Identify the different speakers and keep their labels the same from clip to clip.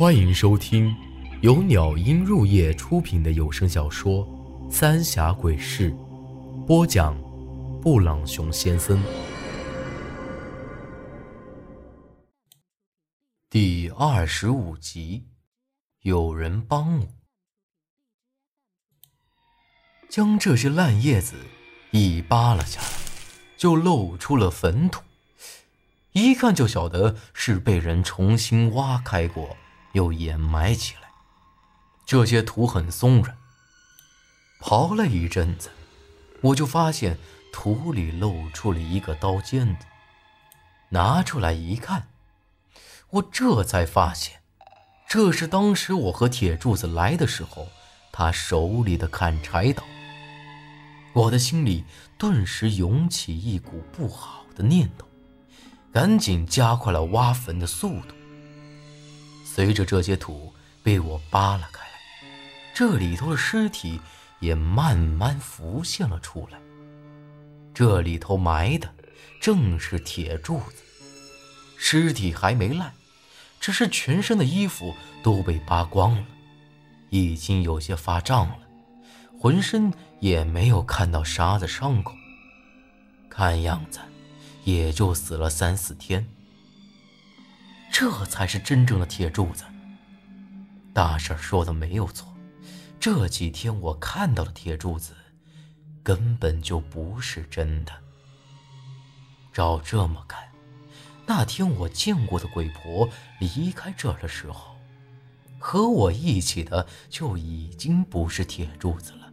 Speaker 1: 欢迎收听由鸟音入夜出品的有声小说《三峡鬼事》，播讲：布朗熊先生。第二十五集，有人帮我，将这些烂叶子一扒拉下来，就露出了坟土。一看就晓得是被人重新挖开过，又掩埋起来。这些土很松软。刨了一阵子，我就发现土里露出了一个刀尖子。拿出来一看，我这才发现，这是当时我和铁柱子来的时候，他手里的砍柴刀。我的心里顿时涌起一股不好的念头。赶紧加快了挖坟的速度。随着这些土被我扒拉开来，这里头的尸体也慢慢浮现了出来。这里头埋的正是铁柱子，尸体还没烂，只是全身的衣服都被扒光了，已经有些发胀了，浑身也没有看到啥子伤口，看样子。也就死了三四天，这才是真正的铁柱子。大婶说的没有错，这几天我看到的铁柱子，根本就不是真的。照这么看，那天我见过的鬼婆离开这的时候，和我一起的就已经不是铁柱子了。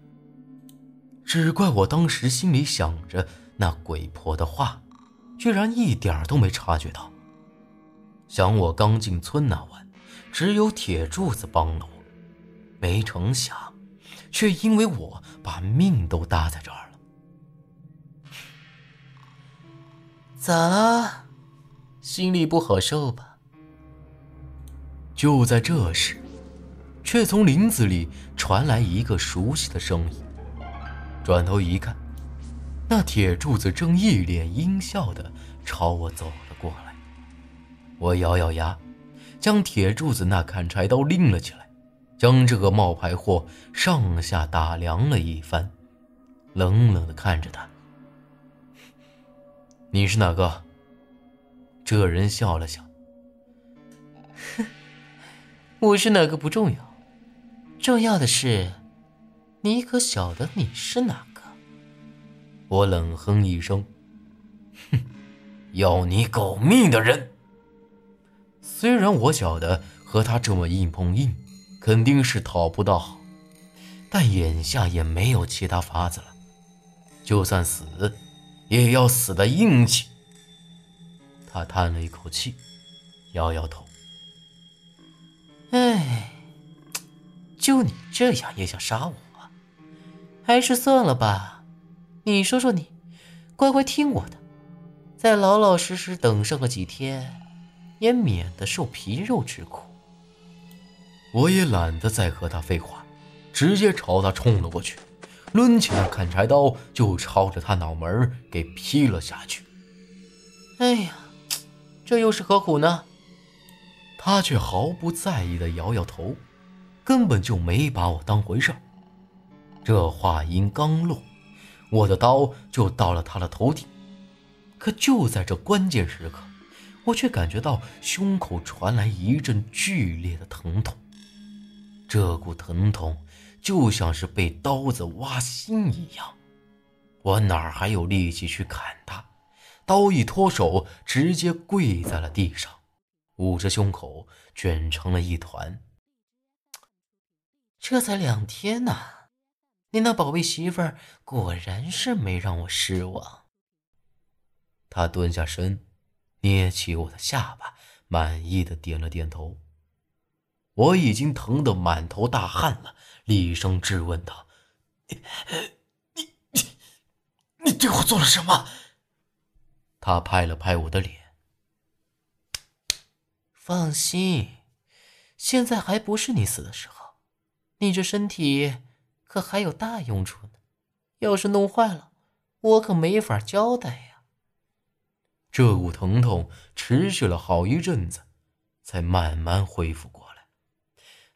Speaker 1: 只怪我当时心里想着那鬼婆的话。居然一点都没察觉到。想我刚进村那晚，只有铁柱子帮了我，没成想，却因为我把命都搭在这儿了。咋了？心里不好受吧？就在这时，却从林子里传来一个熟悉的声音。转头一看。那铁柱子正一脸阴笑的朝我走了过来，我咬咬牙，将铁柱子那砍柴刀拎了起来，将这个冒牌货上下打量了一番，冷冷的看着他：“你是哪个？”这人笑了笑：“哼，我是哪个不重要，重要的是，你可晓得你是哪个？”我冷哼一声：“哼，要你狗命的人。”虽然我晓得和他这么硬碰硬，肯定是讨不到好，但眼下也没有其他法子了。就算死，也要死的硬气。他叹了一口气，摇摇头：“哎，就你这样也想杀我？还是算了吧。”你说说你，乖乖听我的，再老老实实等上个几天，也免得受皮肉之苦。我也懒得再和他废话，直接朝他冲了过去，抡起了砍柴刀就朝着他脑门给劈了下去。哎呀，这又是何苦呢？他却毫不在意的摇摇头，根本就没把我当回事儿这话音刚落。我的刀就到了他的头顶，可就在这关键时刻，我却感觉到胸口传来一阵剧烈的疼痛。这股疼痛就像是被刀子挖心一样，我哪还有力气去砍他？刀一脱手，直接跪在了地上，捂着胸口，卷成了一团。这才两天呐！你那宝贝媳妇儿果然是没让我失望。他蹲下身，捏起我的下巴，满意的点了点头。我已经疼得满头大汗了，厉声质问道：“你、你、你、对我做了什么？”他拍了拍我的脸：“放心，现在还不是你死的时候，你这身体……”可还有大用处呢，要是弄坏了，我可没法交代呀。这股疼痛持续了好一阵子，才慢慢恢复过来。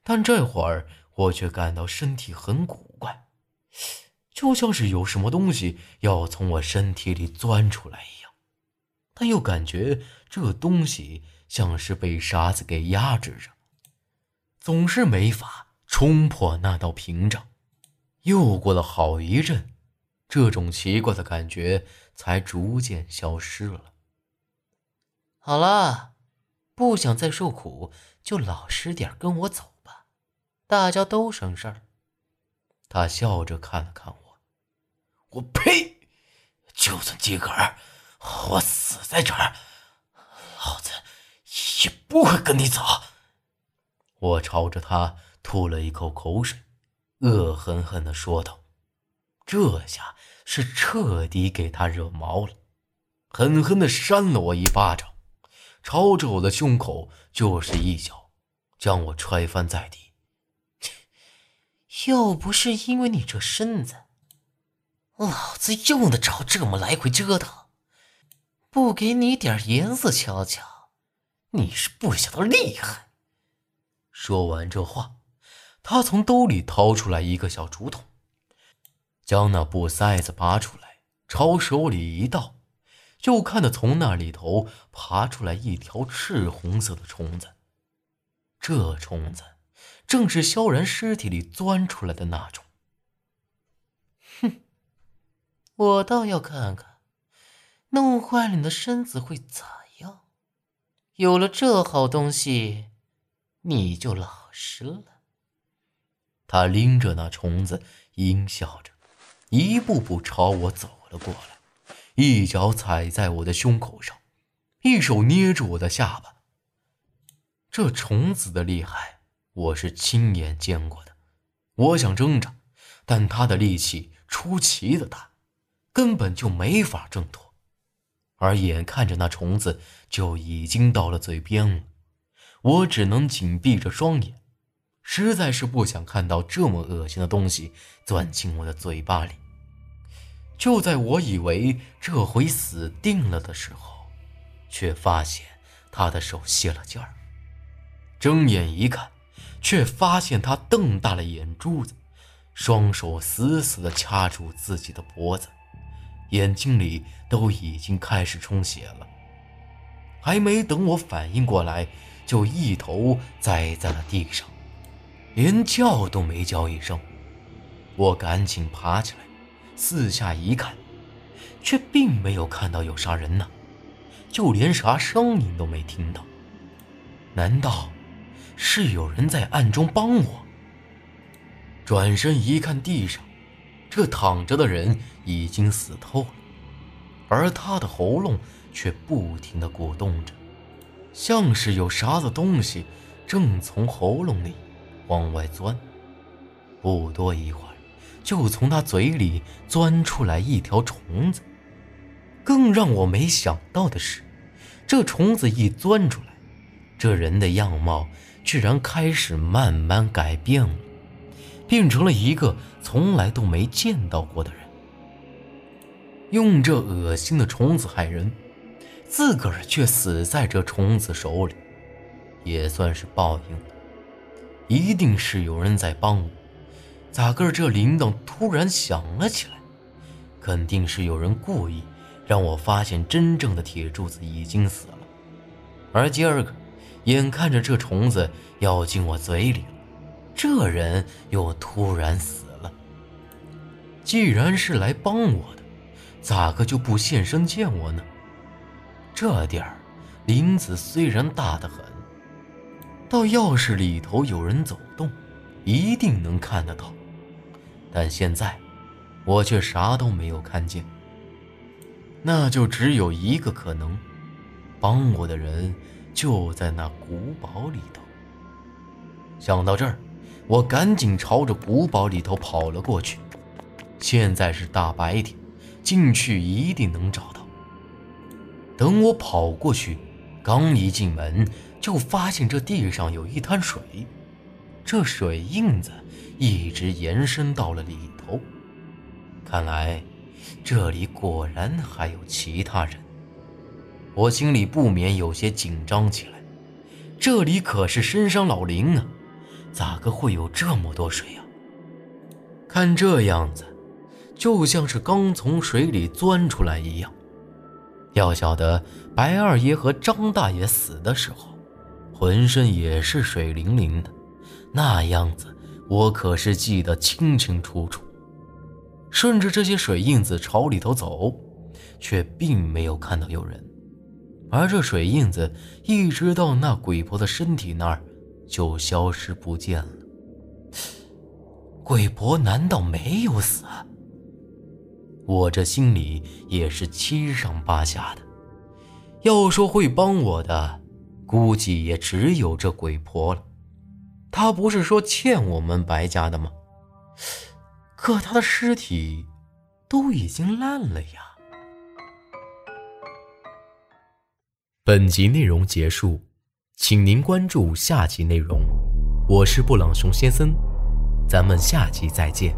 Speaker 1: 但这会儿我却感到身体很古怪，就像是有什么东西要从我身体里钻出来一样，但又感觉这东西像是被沙子给压制着，总是没法冲破那道屏障。又过了好一阵，这种奇怪的感觉才逐渐消失了。
Speaker 2: 好了，不想再受苦，就老实点跟我走吧，大家都省事儿。
Speaker 1: 他笑着看了看我，我呸！就算自个儿我死在这儿，老子也不会跟你走。我朝着他吐了一口口水。恶狠狠地说道：“这下是彻底给他惹毛了，狠狠地扇了我一巴掌，朝着我的胸口就是一脚，将我踹翻在地。
Speaker 2: 要不是因为你这身子，老子用得着这么来回折腾？不给你点颜色瞧瞧，你是不晓得厉害。”
Speaker 1: 说完这话。他从兜里掏出来一个小竹筒，将那布塞子拔出来，朝手里一倒，就看到从那里头爬出来一条赤红色的虫子。这虫子正是萧然尸体里钻出来的那种。
Speaker 2: 哼，我倒要看看，弄坏了你的身子会咋样。有了这好东西，你就老实了。
Speaker 1: 他拎着那虫子，阴笑着，一步步朝我走了过来，一脚踩在我的胸口上，一手捏住我的下巴。这虫子的厉害，我是亲眼见过的。我想挣扎，但他的力气出奇的大，根本就没法挣脱。而眼看着那虫子就已经到了嘴边了，我只能紧闭着双眼。实在是不想看到这么恶心的东西钻进我的嘴巴里。就在我以为这回死定了的时候，却发现他的手泄了劲儿。睁眼一看，却发现他瞪大了眼珠子，双手死死地掐住自己的脖子，眼睛里都已经开始充血了。还没等我反应过来，就一头栽在了地上。连叫都没叫一声，我赶紧爬起来，四下一看，却并没有看到有啥人呢，就连啥声音都没听到。难道是有人在暗中帮我？转身一看，地上这躺着的人已经死透了，而他的喉咙却不停地鼓动着，像是有啥子东西正从喉咙里。往外钻，不多一会儿，就从他嘴里钻出来一条虫子。更让我没想到的是，这虫子一钻出来，这人的样貌居然开始慢慢改变了，变成了一个从来都没见到过的人。用这恶心的虫子害人，自个儿却死在这虫子手里，也算是报应了。一定是有人在帮我，咋个这铃铛突然响了起来？肯定是有人故意让我发现真正的铁柱子已经死了。而今儿个，眼看着这虫子要进我嘴里了，这人又突然死了。既然是来帮我的，咋个就不现身见我呢？这地儿林子虽然大得很。到要是里头有人走动，一定能看得到。但现在我却啥都没有看见，那就只有一个可能：帮我的人就在那古堡里头。想到这儿，我赶紧朝着古堡里头跑了过去。现在是大白天，进去一定能找到。等我跑过去，刚一进门。就发现这地上有一滩水，这水印子一直延伸到了里头。看来这里果然还有其他人。我心里不免有些紧张起来。这里可是深山老林啊，咋个会有这么多水呀？看这样子，就像是刚从水里钻出来一样。要晓得，白二爷和张大爷死的时候，浑身也是水灵灵的，那样子我可是记得清清楚楚。顺着这些水印子朝里头走，却并没有看到有人，而这水印子一直到那鬼婆的身体那儿就消失不见了。鬼婆难道没有死？我这心里也是七上八下的。要说会帮我的，估计也只有这鬼婆了。他不是说欠我们白家的吗？可他的尸体都已经烂了呀。本集内容结束，请您关注下集内容。我是布朗熊先生，咱们下集再见。